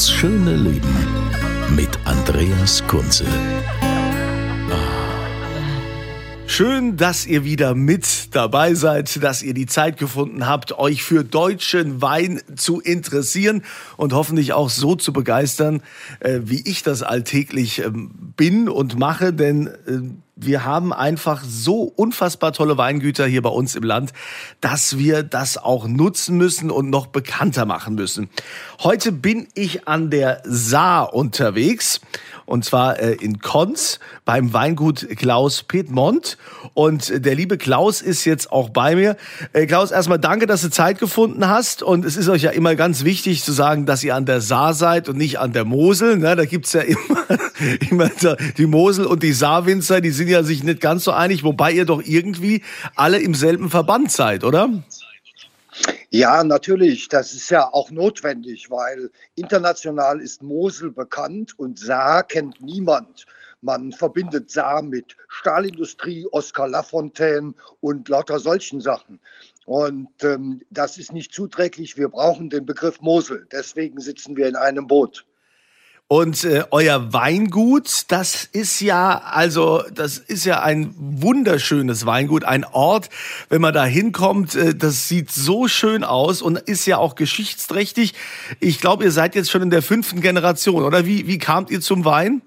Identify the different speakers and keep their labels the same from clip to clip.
Speaker 1: Das schöne Leben mit Andreas Kunze.
Speaker 2: Schön, dass ihr wieder mit dabei seid, dass ihr die Zeit gefunden habt, euch für deutschen Wein zu interessieren und hoffentlich auch so zu begeistern, äh, wie ich das alltäglich ähm, bin und mache, denn äh, wir haben einfach so unfassbar tolle Weingüter hier bei uns im Land, dass wir das auch nutzen müssen und noch bekannter machen müssen. Heute bin ich an der Saar unterwegs und zwar äh, in Konz beim Weingut Klaus Piedmont. Und der liebe Klaus ist jetzt auch bei mir. Äh, Klaus, erstmal danke, dass du Zeit gefunden hast. Und es ist euch ja immer ganz wichtig zu sagen, dass ihr an der Saar seid und nicht an der Mosel. Ne? Da gibt's ja immer, immer die Mosel und die Saarwinzer, die sind ja sich nicht ganz so einig, wobei ihr doch irgendwie alle im selben Verband seid, oder?
Speaker 3: Ja, natürlich. Das ist ja auch notwendig, weil international ist Mosel bekannt und Saar kennt niemand. Man verbindet Saar mit Stahlindustrie, Oskar Lafontaine und lauter solchen Sachen. Und ähm, das ist nicht zuträglich. Wir brauchen den Begriff Mosel. Deswegen sitzen wir in einem Boot.
Speaker 2: Und äh, euer Weingut, das ist ja, also das ist ja ein wunderschönes Weingut, ein Ort, wenn man da hinkommt, äh, das sieht so schön aus und ist ja auch geschichtsträchtig. Ich glaube, ihr seid jetzt schon in der fünften Generation, oder? Wie, wie kamt ihr zum Wein?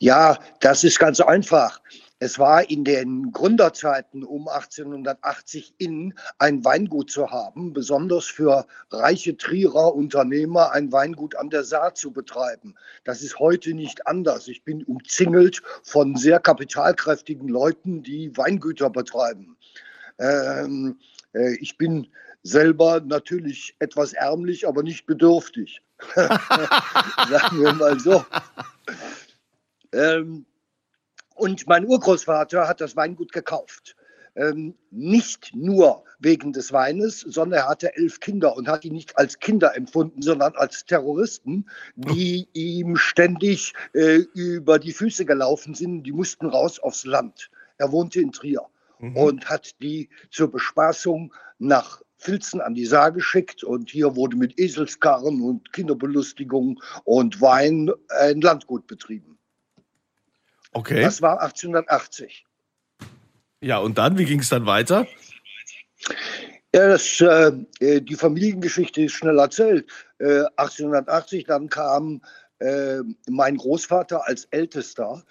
Speaker 3: Ja, das ist ganz einfach. Es war in den Gründerzeiten um 1880 in, ein Weingut zu haben, besonders für reiche Trierer Unternehmer ein Weingut an der Saar zu betreiben. Das ist heute nicht anders. Ich bin umzingelt von sehr kapitalkräftigen Leuten, die Weingüter betreiben. Ähm, äh, ich bin selber natürlich etwas ärmlich, aber nicht bedürftig. Sagen wir mal so. Ähm, und mein Urgroßvater hat das Weingut gekauft. Ähm, nicht nur wegen des Weines, sondern er hatte elf Kinder und hat die nicht als Kinder empfunden, sondern als Terroristen, die ihm ständig äh, über die Füße gelaufen sind. Die mussten raus aufs Land. Er wohnte in Trier mhm. und hat die zur Bespaßung nach Filzen an die Saar geschickt und hier wurde mit Eselskarren und Kinderbelustigung und Wein ein Landgut betrieben.
Speaker 2: Okay.
Speaker 3: Das war 1880.
Speaker 2: Ja, und dann, wie ging es dann weiter?
Speaker 3: Ja, das, äh, äh, die Familiengeschichte ist schnell erzählt. Äh, 1880, dann kam äh, mein Großvater als Ältester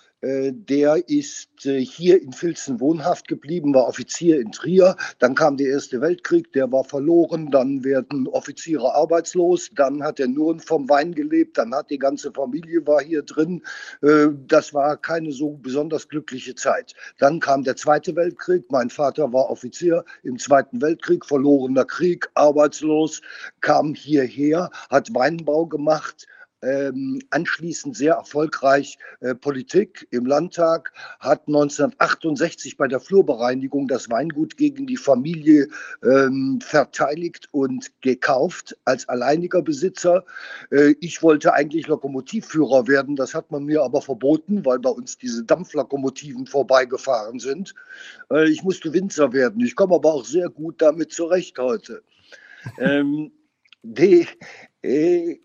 Speaker 3: der ist äh, hier in Filzen wohnhaft geblieben, war Offizier in Trier. Dann kam der Erste Weltkrieg, der war verloren. Dann werden Offiziere arbeitslos. Dann hat er nur vom Wein gelebt. Dann hat die ganze Familie war hier drin. Äh, das war keine so besonders glückliche Zeit. Dann kam der Zweite Weltkrieg. Mein Vater war Offizier im Zweiten Weltkrieg, verlorener Krieg, arbeitslos, kam hierher, hat Weinbau gemacht ähm, anschließend sehr erfolgreich äh, Politik im Landtag, hat 1968 bei der Flurbereinigung das Weingut gegen die Familie ähm, verteidigt und gekauft als alleiniger Besitzer. Äh, ich wollte eigentlich Lokomotivführer werden, das hat man mir aber verboten, weil bei uns diese Dampflokomotiven vorbeigefahren sind. Äh, ich musste Winzer werden. Ich komme aber auch sehr gut damit zurecht heute. ähm, die, äh,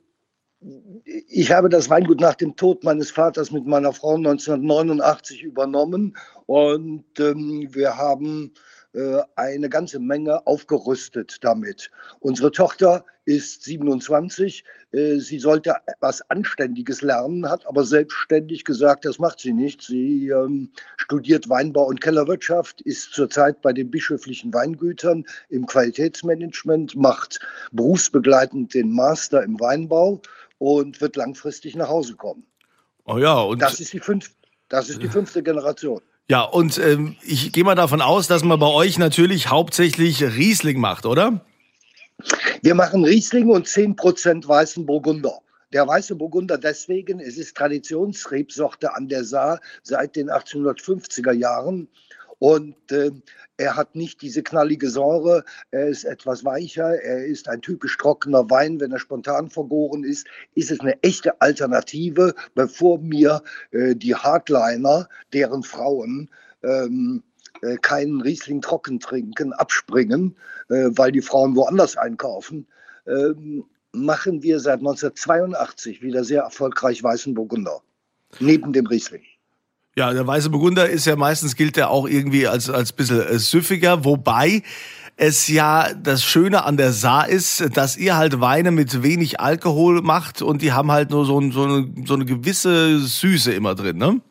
Speaker 3: ich habe das Weingut nach dem Tod meines Vaters mit meiner Frau 1989 übernommen und ähm, wir haben äh, eine ganze Menge aufgerüstet damit. Unsere Tochter ist 27. Äh, sie sollte etwas Anständiges lernen, hat aber selbstständig gesagt, das macht sie nicht. Sie ähm, studiert Weinbau und Kellerwirtschaft, ist zurzeit bei den bischöflichen Weingütern im Qualitätsmanagement, macht berufsbegleitend den Master im Weinbau und wird langfristig nach Hause kommen.
Speaker 2: Oh ja, und
Speaker 3: das ist die, fünf, das ist die fünfte Generation.
Speaker 2: Ja, und ähm, ich gehe mal davon aus, dass man bei euch natürlich hauptsächlich Riesling macht, oder?
Speaker 3: Wir machen Riesling und 10% weißen Burgunder. der weiße Burgunder deswegen, es ist Traditionsrebsorte an der Saar seit den 1850er Jahren. Und äh, er hat nicht diese knallige Säure, er ist etwas weicher, er ist ein typisch trockener Wein, wenn er spontan vergoren ist, ist es eine echte Alternative, bevor mir äh, die Hardliner, deren Frauen ähm, äh, keinen Riesling trocken trinken, abspringen, äh, weil die Frauen woanders einkaufen. Ähm, machen wir seit 1982 wieder sehr erfolgreich Weißen Burgunder. Neben dem Riesling.
Speaker 2: Ja, der weiße Burgunder ist ja meistens gilt er auch irgendwie als als bisschen äh, süffiger, wobei es ja das Schöne an der Saar ist, dass ihr halt Weine mit wenig Alkohol macht und die haben halt nur so, so, eine, so eine gewisse Süße immer drin, ne?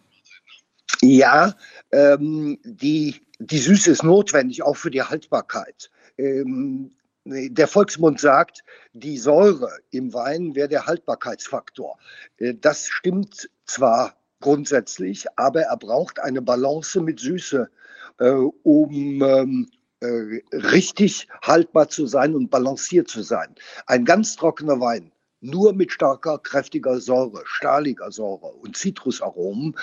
Speaker 3: Ja, ähm, die, die Süße ist notwendig, auch für die Haltbarkeit. Ähm, der Volksmund sagt, die Säure im Wein wäre der Haltbarkeitsfaktor. Äh, das stimmt zwar grundsätzlich, aber er braucht eine Balance mit Süße, äh, um ähm, äh, richtig haltbar zu sein und balanciert zu sein. Ein ganz trockener Wein, nur mit starker, kräftiger Säure, stahliger Säure und Zitrusaromen,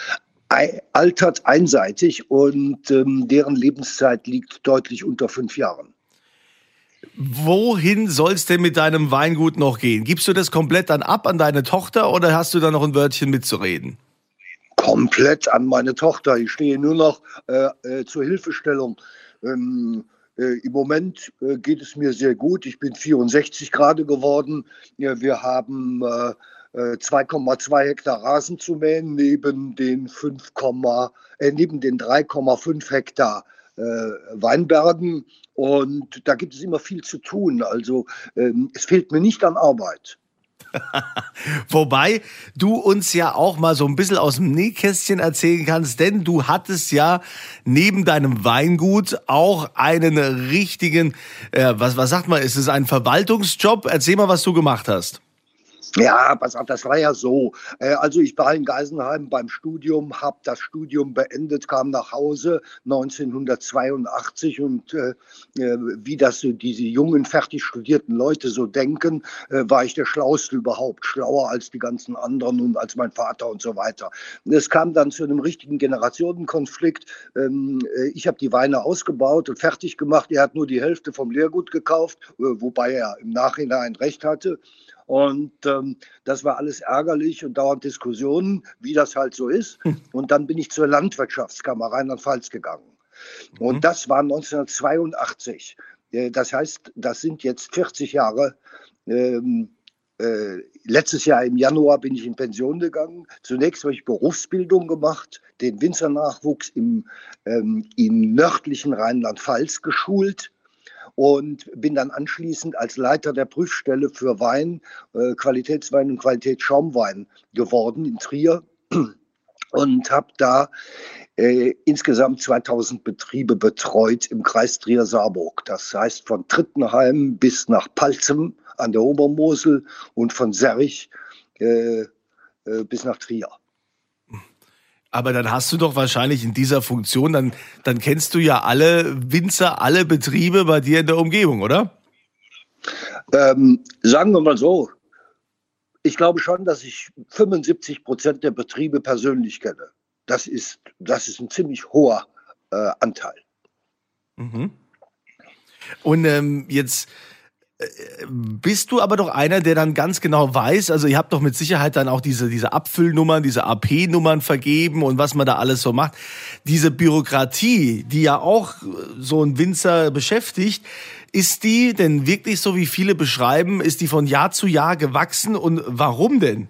Speaker 3: altert einseitig und ähm, deren Lebenszeit liegt deutlich unter fünf Jahren.
Speaker 2: Wohin soll es denn mit deinem Weingut noch gehen? Gibst du das komplett dann ab an deine Tochter oder hast du da noch ein Wörtchen mitzureden?
Speaker 3: Komplett an meine Tochter. Ich stehe nur noch äh, äh, zur Hilfestellung. Ähm, äh, Im Moment äh, geht es mir sehr gut. Ich bin 64 gerade geworden. Ja, wir haben 2,2 äh, Hektar Rasen zu mähen neben den 5, äh, neben den 3,5 Hektar äh, Weinbergen. Und da gibt es immer viel zu tun. Also ähm, es fehlt mir nicht an Arbeit.
Speaker 2: Wobei du uns ja auch mal so ein bisschen aus dem Nähkästchen erzählen kannst, denn du hattest ja neben deinem Weingut auch einen richtigen, äh, was, was sagt man, ist es ein Verwaltungsjob? Erzähl mal, was du gemacht hast.
Speaker 3: Ja, pass auf, das war ja so. Äh, also ich war in Geisenheim beim Studium, habe das Studium beendet, kam nach Hause 1982 und äh, äh, wie das so diese jungen, fertig studierten Leute so denken, äh, war ich der Schlauste überhaupt, schlauer als die ganzen anderen und als mein Vater und so weiter. Es kam dann zu einem richtigen Generationenkonflikt. Ähm, äh, ich habe die Weine ausgebaut und fertig gemacht. Er hat nur die Hälfte vom Lehrgut gekauft, wobei er im Nachhinein recht hatte. Und ähm, das war alles ärgerlich und dauernd Diskussionen, wie das halt so ist. Hm. Und dann bin ich zur Landwirtschaftskammer Rheinland-Pfalz gegangen. Mhm. Und das war 1982. Äh, das heißt, das sind jetzt 40 Jahre. Ähm, äh, letztes Jahr im Januar bin ich in Pension gegangen. Zunächst habe ich Berufsbildung gemacht, den Winzernachwuchs im, ähm, im nördlichen Rheinland-Pfalz geschult und bin dann anschließend als Leiter der Prüfstelle für Wein, äh, Qualitätswein und Qualitätsschaumwein geworden in Trier und habe da äh, insgesamt 2000 Betriebe betreut im Kreis Trier-Saarburg. Das heißt von Trittenheim bis nach Palzem an der Obermosel und von Serrich äh, äh bis nach Trier.
Speaker 2: Aber dann hast du doch wahrscheinlich in dieser Funktion, dann, dann kennst du ja alle Winzer, alle Betriebe bei dir in der Umgebung, oder?
Speaker 3: Ähm, sagen wir mal so, ich glaube schon, dass ich 75 Prozent der Betriebe persönlich kenne. Das ist, das ist ein ziemlich hoher äh, Anteil.
Speaker 2: Mhm. Und ähm, jetzt bist du aber doch einer, der dann ganz genau weiß, also ihr habt doch mit Sicherheit dann auch diese, diese Abfüllnummern, diese AP-Nummern vergeben und was man da alles so macht. Diese Bürokratie, die ja auch so ein Winzer beschäftigt, ist die denn wirklich so, wie viele beschreiben, ist die von Jahr zu Jahr gewachsen und warum denn?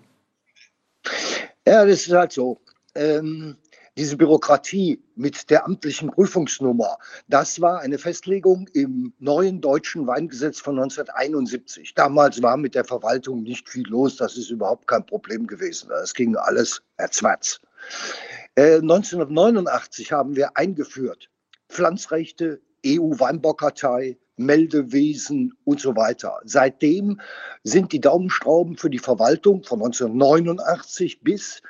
Speaker 3: Ja, das ist halt so. Ähm, diese Bürokratie mit der amtlichen Prüfungsnummer, das war eine Festlegung im neuen deutschen Weingesetz von 1971. Damals war mit der Verwaltung nicht viel los, das ist überhaupt kein Problem gewesen. Es ging alles erzwärts. Äh, 1989 haben wir eingeführt Pflanzrechte, EU-Weinbaukartei, Meldewesen und so weiter. Seitdem sind die Daumenstrauben für die Verwaltung von 1989 bis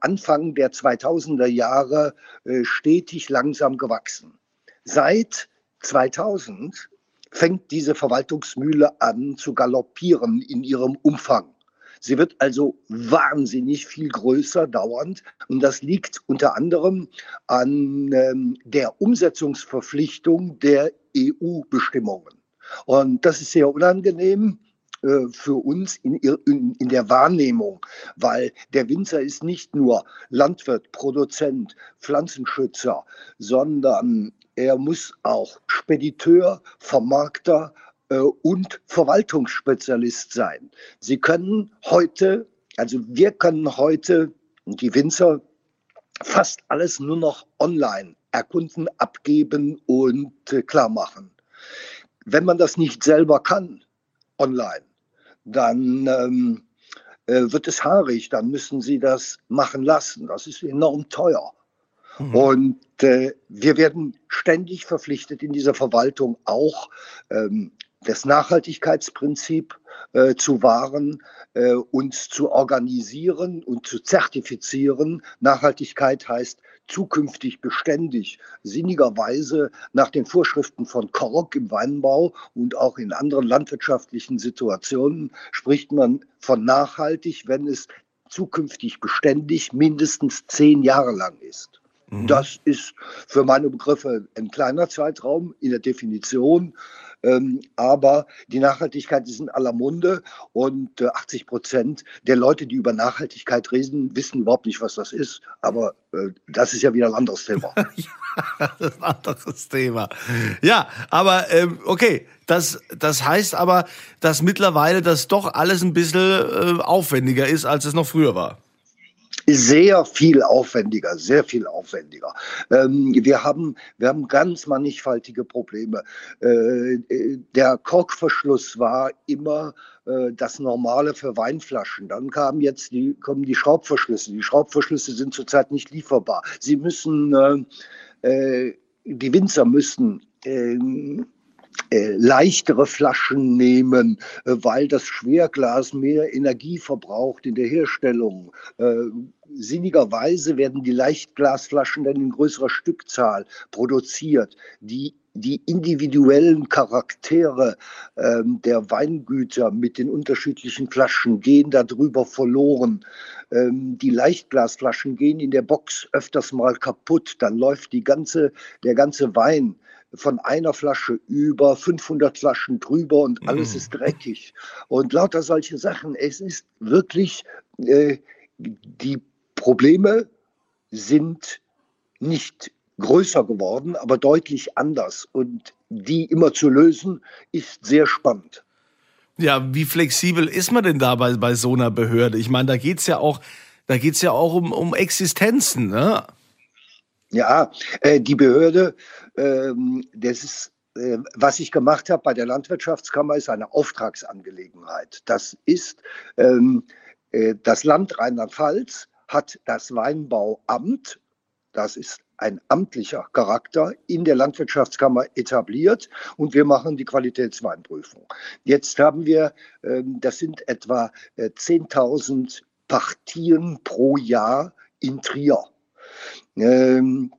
Speaker 3: Anfang der 2000er Jahre äh, stetig langsam gewachsen. Seit 2000 fängt diese Verwaltungsmühle an zu galoppieren in ihrem Umfang. Sie wird also wahnsinnig viel größer dauernd. Und das liegt unter anderem an ähm, der Umsetzungsverpflichtung der EU-Bestimmungen. Und das ist sehr unangenehm äh, für uns in, in, in, der Wahrnehmung, weil der Winzer ist nicht nur Landwirt, Produzent, Pflanzenschützer, sondern er muss auch Spediteur, Vermarkter äh, und Verwaltungsspezialist sein. Sie können heute, also wir können heute, die Winzer, fast alles nur noch online erkunden, abgeben und äh, klar machen. Wenn man das nicht selber kann, online, dann ähm, äh, wird es haarig, dann müssen sie das machen lassen. Das ist enorm teuer. Mhm. Und äh, wir werden ständig verpflichtet in dieser Verwaltung auch ähm, das Nachhaltigkeitsprinzip äh, zu wahren, äh, uns zu organisieren und zu zertifizieren. Nachhaltigkeit heißt zukünftig beständig, sinnigerweise nach den Vorschriften von Kork im Weinbau und auch in anderen landwirtschaftlichen Situationen spricht man von nachhaltig, wenn es zukünftig beständig mindestens zehn Jahre lang ist. Mhm. Das ist für meine Begriffe ein kleiner Zeitraum in der Definition. Ähm, aber die Nachhaltigkeit ist in aller Munde und äh, 80 Prozent der Leute, die über Nachhaltigkeit reden, wissen überhaupt nicht, was das ist. Aber äh, das ist ja wieder ein anderes Thema.
Speaker 2: ja, das ist ein anderes Thema. Ja, aber ähm, okay, das, das heißt aber, dass mittlerweile das doch alles ein bisschen äh, aufwendiger ist, als es noch früher war
Speaker 3: sehr viel aufwendiger, sehr viel aufwendiger. Ähm, wir, haben, wir haben ganz mannigfaltige Probleme. Äh, der Korkverschluss war immer äh, das Normale für Weinflaschen. Dann kamen jetzt die, kommen die Schraubverschlüsse. Die Schraubverschlüsse sind zurzeit nicht lieferbar. Sie müssen, äh, äh die Winzer müssen ähm, äh, leichtere Flaschen nehmen, äh, weil das Schwerglas mehr Energie verbraucht in der Herstellung. Äh, sinnigerweise werden die Leichtglasflaschen dann in größerer Stückzahl produziert. Die die individuellen Charaktere ähm, der Weingüter mit den unterschiedlichen Flaschen gehen darüber verloren. Ähm, die Leichtglasflaschen gehen in der Box öfters mal kaputt. Dann läuft die ganze, der ganze Wein von einer Flasche über 500 Flaschen drüber und alles mm. ist dreckig. Und lauter solche Sachen. Es ist wirklich, äh, die Probleme sind nicht größer geworden, aber deutlich anders. Und die immer zu lösen, ist sehr spannend.
Speaker 2: Ja, wie flexibel ist man denn da bei, bei so einer Behörde? Ich meine, da geht es ja auch, da geht's ja auch um, um Existenzen, ne?
Speaker 3: Ja, äh, die Behörde, ähm, das ist, äh, was ich gemacht habe bei der Landwirtschaftskammer, ist eine Auftragsangelegenheit. Das ist ähm, äh, das Land Rheinland-Pfalz hat das Weinbauamt, das ist ein amtlicher Charakter in der Landwirtschaftskammer etabliert und wir machen die Qualitätsweinprüfung. Jetzt haben wir, ähm, das sind etwa 10.000 Partien pro Jahr in Trier. Ähm,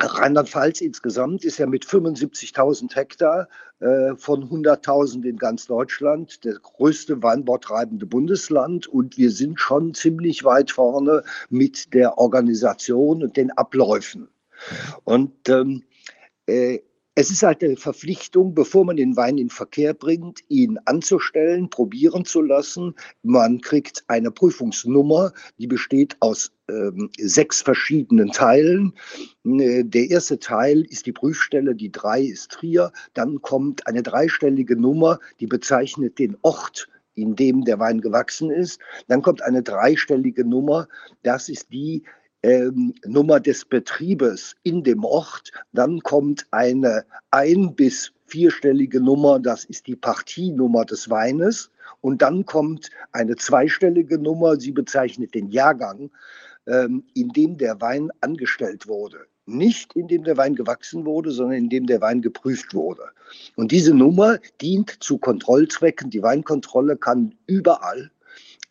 Speaker 3: Rheinland-Pfalz insgesamt ist ja mit 75.000 Hektar äh, von 100.000 in ganz Deutschland das größte weinbautreibende Bundesland und wir sind schon ziemlich weit vorne mit der Organisation und den Abläufen. Und ähm, äh, es ist halt eine Verpflichtung, bevor man den Wein in Verkehr bringt, ihn anzustellen, probieren zu lassen. Man kriegt eine Prüfungsnummer, die besteht aus ähm, sechs verschiedenen Teilen. Äh, der erste Teil ist die Prüfstelle, die drei ist Trier. Dann kommt eine dreistellige Nummer, die bezeichnet den Ort, in dem der Wein gewachsen ist. Dann kommt eine dreistellige Nummer, das ist die, ähm, Nummer des Betriebes in dem Ort. Dann kommt eine ein- bis vierstellige Nummer, das ist die Partienummer des Weines. Und dann kommt eine zweistellige Nummer, sie bezeichnet den Jahrgang, ähm, in dem der Wein angestellt wurde. Nicht in dem der Wein gewachsen wurde, sondern in dem der Wein geprüft wurde. Und diese Nummer dient zu Kontrollzwecken. Die Weinkontrolle kann überall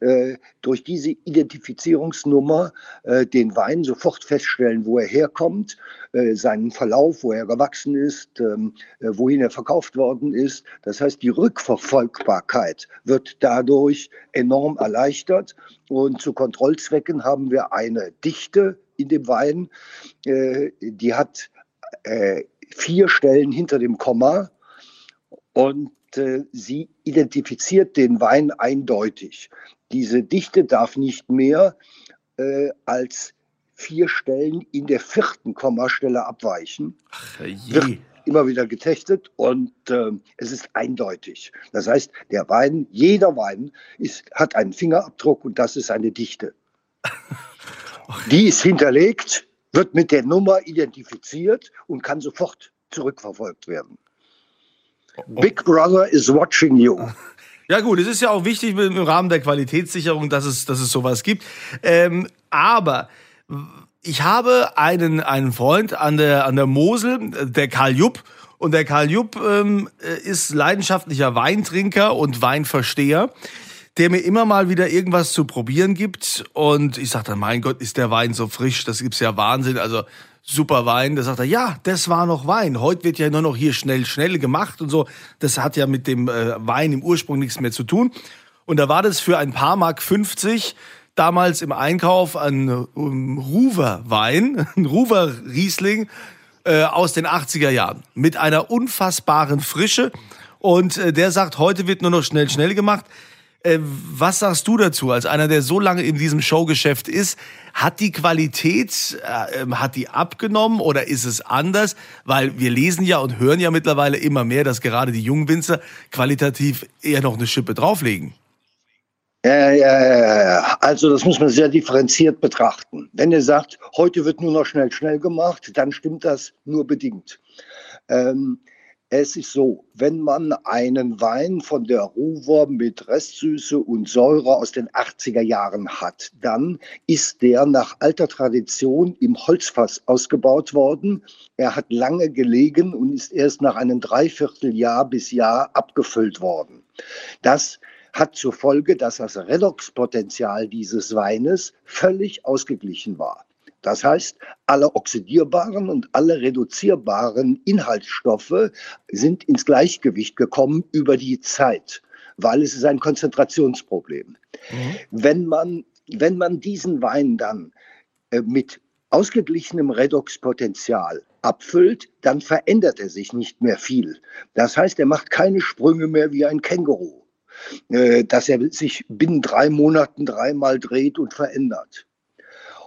Speaker 3: äh, durch diese Identifizierungsnummer äh, den Wein sofort feststellen, wo er herkommt, äh, seinen Verlauf, wo er gewachsen ist, ähm, äh, wohin er verkauft worden ist. Das heißt, die Rückverfolgbarkeit wird dadurch enorm erleichtert. Und zu Kontrollzwecken haben wir eine Dichte in dem Wein, äh, die hat vier Stellen hinter dem Komma und sie identifiziert den Wein eindeutig. Diese Dichte darf nicht mehr äh, als vier Stellen in der vierten Kommastelle abweichen. Ach, Wird immer wieder getestet und äh, es ist eindeutig. Das heißt, der Wein, jeder Wein ist, hat einen Fingerabdruck und das ist eine Dichte. Die ist hinterlegt, wird mit der Nummer identifiziert und kann sofort zurückverfolgt werden. Big Brother is watching you.
Speaker 2: Ja gut, es ist ja auch wichtig im Rahmen der Qualitätssicherung, dass es, dass es sowas gibt. Ähm, aber ich habe einen, einen Freund an der, an der Mosel, der Karl Jupp. Und der Karl Jupp ähm, ist leidenschaftlicher Weintrinker und Weinversteher, der mir immer mal wieder irgendwas zu probieren gibt. Und ich sage dann, mein Gott, ist der Wein so frisch, das gibt's ja Wahnsinn. Also super Wein. Da sagt er, ja, das war noch Wein. Heute wird ja nur noch hier schnell, schnell gemacht und so. Das hat ja mit dem äh, Wein im Ursprung nichts mehr zu tun. Und da war das für ein paar Mark 50 damals im Einkauf ein um, Ruwer Wein, ein Ruwer Riesling äh, aus den 80er Jahren mit einer unfassbaren Frische. Und äh, der sagt, heute wird nur noch schnell, schnell gemacht. Äh, was sagst du dazu, als einer, der so lange in diesem Showgeschäft ist? Hat die Qualität, äh, ähm, hat die abgenommen oder ist es anders? Weil wir lesen ja und hören ja mittlerweile immer mehr, dass gerade die jungen Winzer qualitativ eher noch eine Schippe drauflegen.
Speaker 3: Ja, ja, ja, also das muss man sehr differenziert betrachten. Wenn ihr sagt, heute wird nur noch schnell, schnell gemacht, dann stimmt das nur bedingt. Ähm, es ist so, wenn man einen Wein von der Ruwer mit Restsüße und Säure aus den 80er Jahren hat, dann ist der nach alter Tradition im Holzfass ausgebaut worden. Er hat lange gelegen und ist erst nach einem Dreivierteljahr bis Jahr abgefüllt worden. Das hat zur Folge, dass das Redoxpotenzial dieses Weines völlig ausgeglichen war. Das heißt, alle oxidierbaren und alle reduzierbaren Inhaltsstoffe sind ins Gleichgewicht gekommen über die Zeit, weil es ist ein Konzentrationsproblem. Mhm. Wenn, man, wenn man diesen Wein dann äh, mit ausgeglichenem Redoxpotenzial abfüllt, dann verändert er sich nicht mehr viel. Das heißt, er macht keine Sprünge mehr wie ein Känguru, äh, dass er sich binnen drei Monaten dreimal dreht und verändert.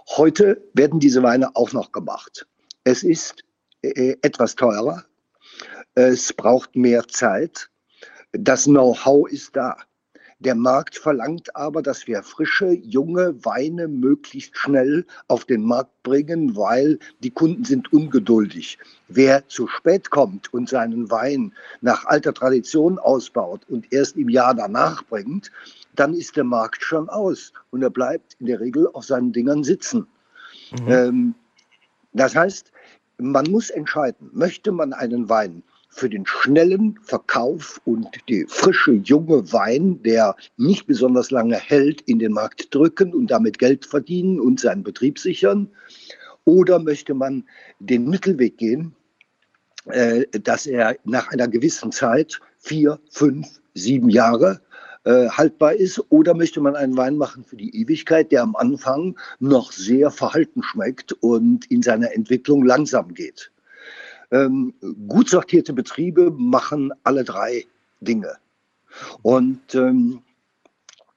Speaker 3: Heute werden diese Weine auch noch gemacht. Es ist äh, etwas teurer. Es braucht mehr Zeit. Das Know-how ist da. Der Markt verlangt aber, dass wir frische, junge Weine möglichst schnell auf den Markt bringen, weil die Kunden sind ungeduldig. Wer zu spät kommt und seinen Wein nach alter Tradition ausbaut und erst im Jahr danach bringt, dann ist der Markt schon aus und er bleibt in der Regel auf seinen Dingern sitzen. Mhm. Ähm, das heißt, man muss entscheiden, möchte man einen Wein für den schnellen Verkauf und die frische junge Wein, der nicht besonders lange hält, in den Markt drücken und damit Geld verdienen und seinen Betrieb sichern? Oder möchte man den Mittelweg gehen, äh, dass er nach einer gewissen Zeit, vier, fünf, sieben Jahre, äh, haltbar ist? Oder möchte man einen Wein machen für die Ewigkeit, der am Anfang noch sehr verhalten schmeckt und in seiner Entwicklung langsam geht? Ähm, gut sortierte Betriebe machen alle drei Dinge. Und ähm,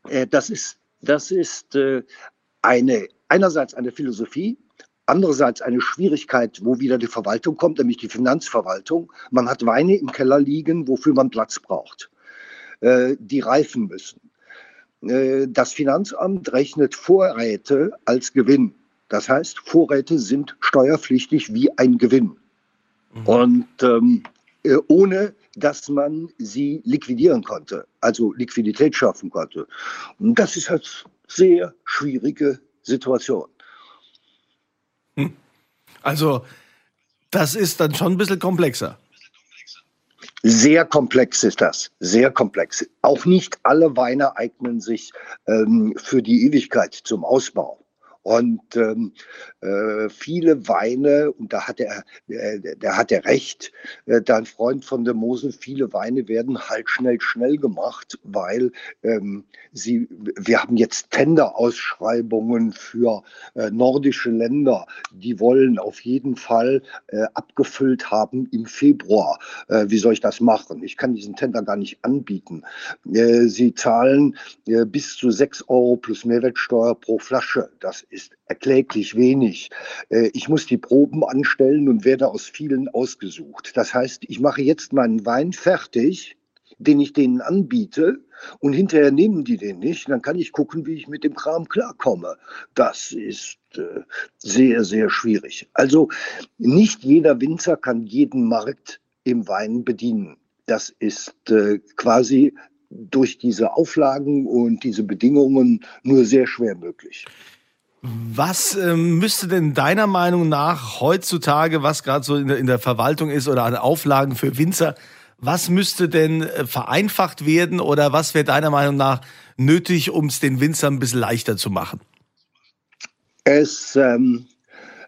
Speaker 3: äh, das ist, das ist äh, eine, einerseits eine Philosophie, andererseits eine Schwierigkeit, wo wieder die Verwaltung kommt, nämlich die Finanzverwaltung. Man hat Weine im Keller liegen, wofür man Platz braucht. Äh, die reifen müssen. Äh, das Finanzamt rechnet Vorräte als Gewinn. Das heißt, Vorräte sind steuerpflichtig wie ein Gewinn. Mhm. Und ähm, äh, ohne dass man sie liquidieren konnte, also Liquidität schaffen konnte. Und das ist halt sehr schwierige Situation.
Speaker 2: Hm. Also, das ist dann schon ein bisschen komplexer.
Speaker 3: Sehr komplex ist das, sehr komplex. Auch nicht alle Weine eignen sich ähm, für die Ewigkeit zum Ausbau. Und ähm, äh, viele Weine, und da hat er, äh, da hat er recht, äh, dein Freund von der Mosel, viele Weine werden halt schnell, schnell gemacht, weil ähm, sie, wir haben jetzt Tenderausschreibungen für äh, nordische Länder, die wollen auf jeden Fall äh, abgefüllt haben im Februar. Äh, wie soll ich das machen? Ich kann diesen Tender gar nicht anbieten. Äh, sie zahlen bis zu 6 Euro plus Mehrwertsteuer pro Flasche. Das ist erkläglich wenig. Äh, ich muss die Proben anstellen und werde aus vielen ausgesucht. Das heißt, ich mache jetzt meinen Wein fertig, den ich denen anbiete und hinterher nehmen die den nicht. Dann kann ich gucken, wie ich mit dem Kram klarkomme. Das ist äh, sehr, sehr schwierig. Also nicht jeder Winzer kann jeden Markt im Wein bedienen. Das ist äh, quasi durch diese Auflagen und diese Bedingungen nur sehr schwer möglich.
Speaker 2: Was ähm, müsste denn deiner Meinung nach heutzutage, was gerade so in der, in der, Verwaltung ist oder an Auflagen für Winzer, was müsste denn äh, vereinfacht werden oder was wäre deiner Meinung nach nötig, um es den Winzern ein bisschen leichter zu machen?
Speaker 3: Es, ähm,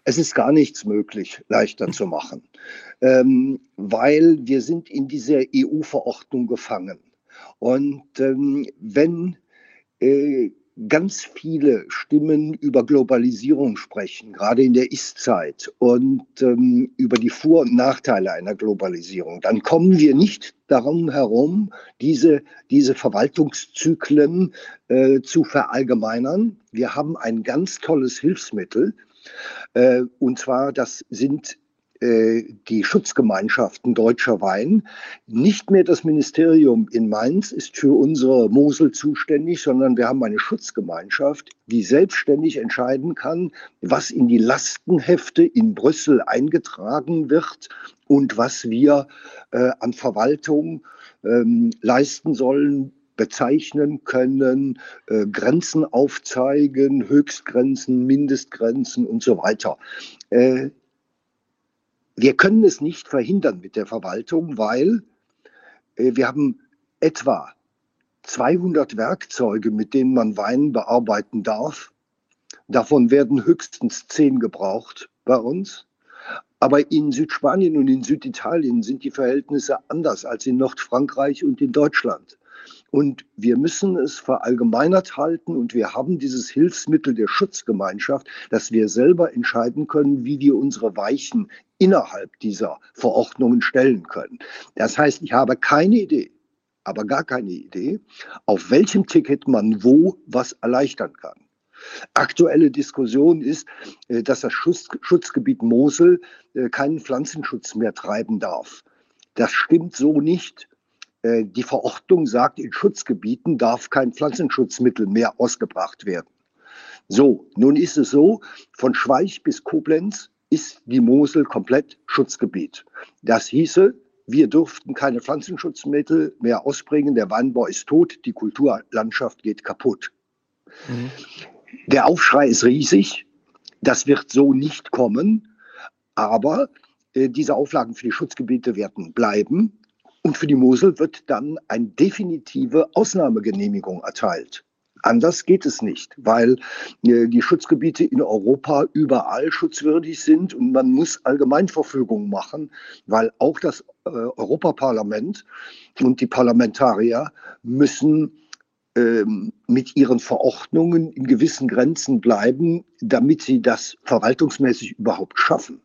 Speaker 3: es ist gar nichts möglich, leichter zu machen, ähm, weil wir sind in dieser EU-Verordnung gefangen. Und ähm, wenn äh, ganz viele Stimmen über Globalisierung sprechen, gerade in der Ist-Zeit und ähm, über die Vor- und Nachteile einer Globalisierung, dann kommen wir nicht darum herum, diese, diese Verwaltungszyklen äh, zu verallgemeinern. Wir haben ein ganz tolles Hilfsmittel, äh, und zwar das sind die Schutzgemeinschaften deutscher Wein. Nicht mehr das Ministerium in Mainz ist für unsere Mosel zuständig, sondern wir haben eine Schutzgemeinschaft, die selbstständig entscheiden kann, was in die Lastenhefte in Brüssel eingetragen wird und was wir äh, an Verwaltung ähm, leisten sollen, bezeichnen können, äh, Grenzen aufzeigen, Höchstgrenzen, Mindestgrenzen und so weiter. Äh, wir können es nicht verhindern mit der Verwaltung, weil äh, wir haben etwa 200 Werkzeuge, mit denen man Wein bearbeiten darf. Davon werden höchstens 10 gebraucht bei uns. Aber in Südspanien und in Süditalien sind die Verhältnisse anders als in Nordfrankreich und in Deutschland. Und wir müssen es verallgemeinert halten und wir haben dieses Hilfsmittel der Schutzgemeinschaft, dass wir selber entscheiden können, wie wir unsere Weichen innerhalb dieser Verordnungen stellen können. Das heißt, ich habe keine Idee, aber gar keine Idee, auf welchem Ticket man wo was erleichtern kann. Aktuelle Diskussion ist, äh, dass das Schutzgebiet Mosel äh, keinen Pflanzenschutz mehr treiben darf. Das stimmt so nicht. Äh, die Verordnung sagt, in Schutzgebieten darf kein Pflanzenschutzmittel mehr ausgebracht werden. So, nun ist es so, von Schweich bis Koblenz ist die Mosel komplett Schutzgebiet. Das hieße, wir durften keine Pflanzenschutzmittel mehr ausbringen, der Weinbau ist tot, die Kulturlandschaft geht kaputt. Mhm. Der Aufschrei ist riesig, das wird so nicht kommen, aber äh, diese Auflagen für die Schutzgebiete werden bleiben. Und für die Mosel wird dann eine definitive Ausnahmegenehmigung erteilt. Anders geht es nicht, weil äh, die Schutzgebiete in Europa überall schutzwürdig sind und man muss Allgemeinverfügungen machen, weil auch das äh, Europaparlament und die Parlamentarier müssen ähm, mit ihren Verordnungen in gewissen Grenzen bleiben, damit sie das verwaltungsmäßig überhaupt schaffen.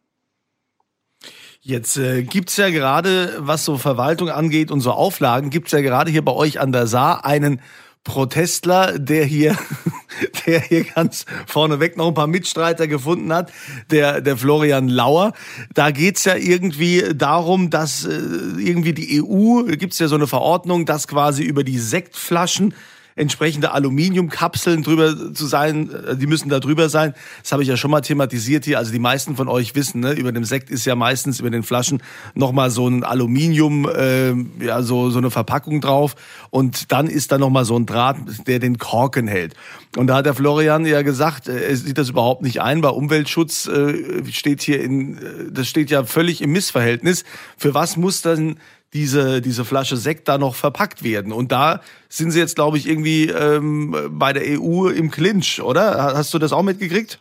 Speaker 2: Jetzt äh, gibt's ja gerade, was so Verwaltung angeht und so Auflagen, gibt's ja gerade hier bei euch an der Saar einen Protestler, der hier, der hier ganz vorneweg noch ein paar Mitstreiter gefunden hat, der, der Florian Lauer. Da geht's ja irgendwie darum, dass äh, irgendwie die EU, gibt's ja so eine Verordnung, dass quasi über die Sektflaschen entsprechende Aluminiumkapseln drüber zu sein, äh, die müssen da drüber sein. Das habe ich ja schon mal thematisiert hier. Also die meisten von euch wissen, ne, über dem Sekt ist ja meistens über den Flaschen nochmal so ein Aluminium, äh, ja, so, so eine Verpackung drauf. Und dann ist da nochmal so ein Draht, der den Korken hält. Und da hat der Florian ja gesagt, äh, er sieht das überhaupt nicht ein, weil Umweltschutz äh, steht hier in, äh, das steht ja völlig im Missverhältnis. Für was muss dann diese, diese Flasche Sekt da noch verpackt werden. Und da sind sie jetzt, glaube ich, irgendwie ähm, bei der EU im Clinch, oder? Hast du das auch mitgekriegt?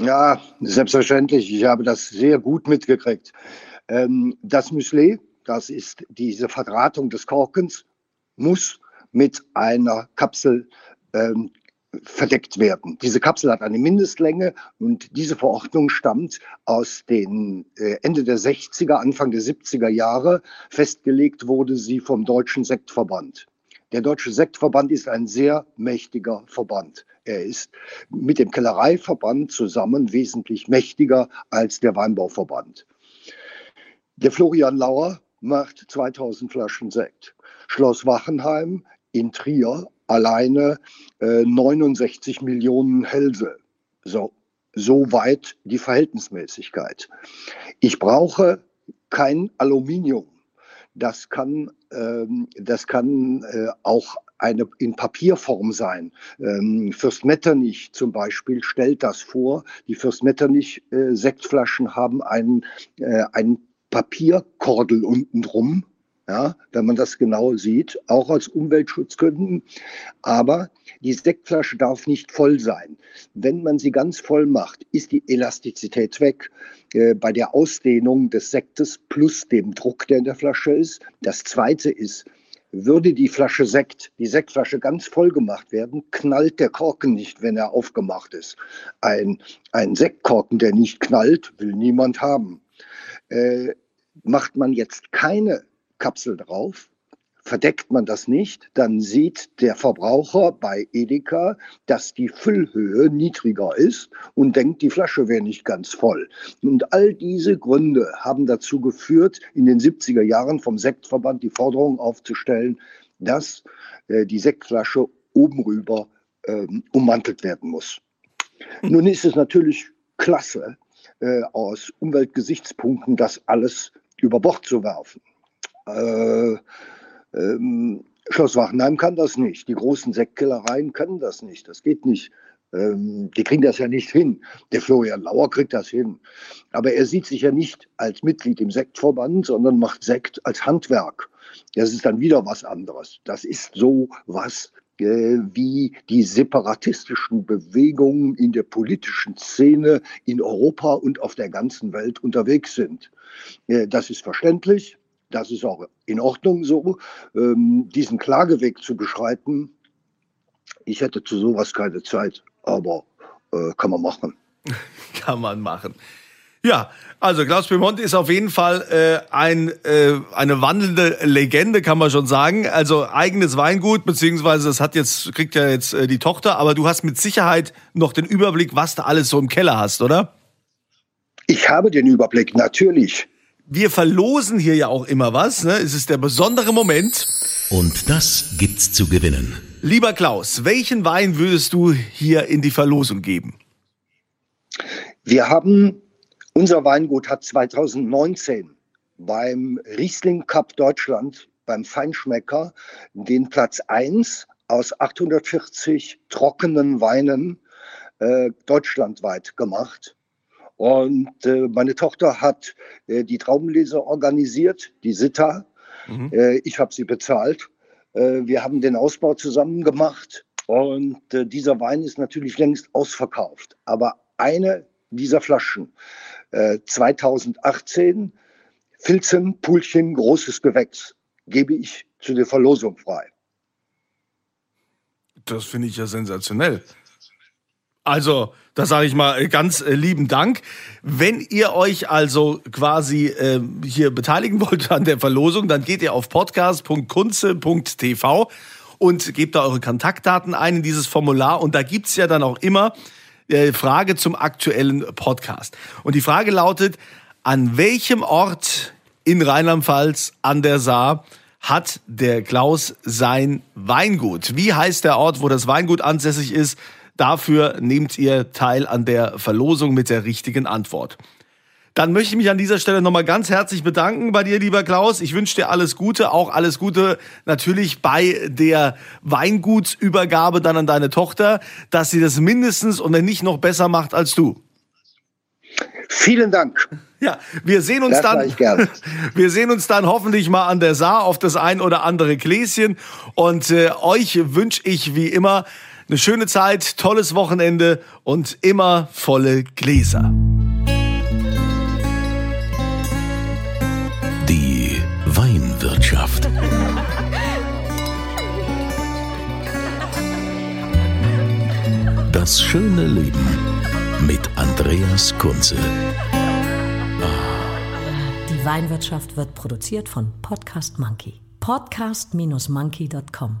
Speaker 3: Ja, selbstverständlich. Ich habe das sehr gut mitgekriegt. Ähm, das Müsli, das ist diese Verdrahtung des Korkens, muss mit einer Kapsel ähm, verdeckt werden. Diese Kapsel hat eine Mindestlänge und diese Verordnung stammt aus den äh, Ende der 60er, Anfang der 70er Jahre. Festgelegt wurde sie vom Deutschen Sektverband. Der Deutsche Sektverband ist ein sehr mächtiger Verband. Er ist mit dem Kellereiverband zusammen wesentlich mächtiger als der Weinbauverband. Der Florian Lauer macht 2000 Flaschen Sekt. Schloss Wachenheim in Trier alleine äh, 69 Millionen Hälse. So, so weit die Verhältnismäßigkeit. Ich brauche kein Aluminium. Das kann, ähm, das kann äh, auch eine in Papierform sein. Ähm, Fürst Metternich zum Beispiel stellt das vor. Die Fürst Metternich äh, Sektflaschen haben einen, äh, einen Papierkordel unten drum, ja, wenn man das genau sieht, auch aus Umweltschutzgründen. Aber die Sektflasche darf nicht voll sein. Wenn man sie ganz voll macht, ist die Elastizität weg. Äh, bei der Ausdehnung des Sektes plus dem Druck, der in der Flasche ist. Das zweite ist, würde die Flasche Sekt, die Sektflasche ganz voll gemacht werden, knallt der Korken nicht, wenn er aufgemacht ist. Ein, ein Sektkorken, der nicht knallt, will niemand haben. Äh, macht man jetzt keine Kapsel drauf, verdeckt man das nicht, dann sieht der Verbraucher bei Edeka, dass die Füllhöhe niedriger ist und denkt, die Flasche wäre nicht ganz voll. Und all diese Gründe haben dazu geführt, in den 70er Jahren vom Sektverband die Forderung aufzustellen, dass äh, die Sektflasche oben rüber ähm, ummantelt werden muss. Nun ist es natürlich klasse, äh, aus Umweltgesichtspunkten das alles über Bord zu werfen. Äh, ähm, Schloss Wachenheim kann das nicht. Die großen Sektkellereien können das nicht. Das geht nicht. Ähm, die kriegen das ja nicht hin. Der Florian Lauer kriegt das hin. Aber er sieht sich ja nicht als Mitglied im Sektverband, sondern macht Sekt als Handwerk. Das ist dann wieder was anderes. Das ist so was äh, wie die separatistischen Bewegungen in der politischen Szene in Europa und auf der ganzen Welt unterwegs sind. Äh, das ist verständlich. Das ist auch in Ordnung so, ähm, diesen Klageweg zu beschreiten. Ich hätte zu sowas keine Zeit, aber äh, kann man machen.
Speaker 2: kann man machen. Ja, also Klaus Piemont ist auf jeden Fall äh, ein, äh, eine wandelnde Legende, kann man schon sagen. Also eigenes Weingut, beziehungsweise das hat jetzt, kriegt ja jetzt äh, die Tochter, aber du hast mit Sicherheit noch den Überblick, was du alles so im Keller hast, oder?
Speaker 3: Ich habe den Überblick, natürlich
Speaker 2: wir verlosen hier ja auch immer was. Ne? Es ist der besondere Moment.
Speaker 1: Und das gibt's zu gewinnen.
Speaker 2: Lieber Klaus, welchen Wein würdest du hier in die Verlosung geben?
Speaker 3: Wir haben, unser Weingut hat 2019 beim Riesling Cup Deutschland, beim Feinschmecker, den Platz 1 aus 840 trockenen Weinen äh, deutschlandweit gemacht. Und äh, meine Tochter hat äh, die Traubenlese organisiert, die Sitta. Mhm. Äh, ich habe sie bezahlt. Äh, wir haben den Ausbau zusammen gemacht. Und äh, dieser Wein ist natürlich längst ausverkauft. Aber eine dieser Flaschen, 2018, äh, Filzen, Pulchen, großes Gewächs, gebe ich zu der Verlosung frei.
Speaker 2: Das finde ich ja sensationell. Also, da sage ich mal ganz äh, lieben Dank. Wenn ihr euch also quasi äh, hier beteiligen wollt an der Verlosung, dann geht ihr auf podcast.kunze.tv und gebt da eure Kontaktdaten ein in dieses Formular. Und da gibt's ja dann auch immer äh, Frage zum aktuellen Podcast. Und die Frage lautet, an welchem Ort in Rheinland-Pfalz an der Saar hat der Klaus sein Weingut? Wie heißt der Ort, wo das Weingut ansässig ist? Dafür nehmt ihr teil an der Verlosung mit der richtigen Antwort. Dann möchte ich mich an dieser Stelle nochmal ganz herzlich bedanken bei dir, lieber Klaus. Ich wünsche dir alles Gute, auch alles Gute natürlich bei der Weingutsübergabe dann an deine Tochter, dass sie das mindestens und wenn nicht noch besser macht als du.
Speaker 3: Vielen Dank.
Speaker 2: Ja, wir sehen uns
Speaker 3: Das
Speaker 2: dann. Wir sehen uns dann hoffentlich mal an der Saar auf das ein oder andere Gläschen. Und äh, euch wünsche ich wie immer eine schöne Zeit, tolles Wochenende und immer volle Gläser.
Speaker 1: Die Weinwirtschaft. Das schöne Leben mit Andreas Kunze.
Speaker 4: Die Weinwirtschaft wird produziert von Podcast Monkey. Podcast-monkey.com.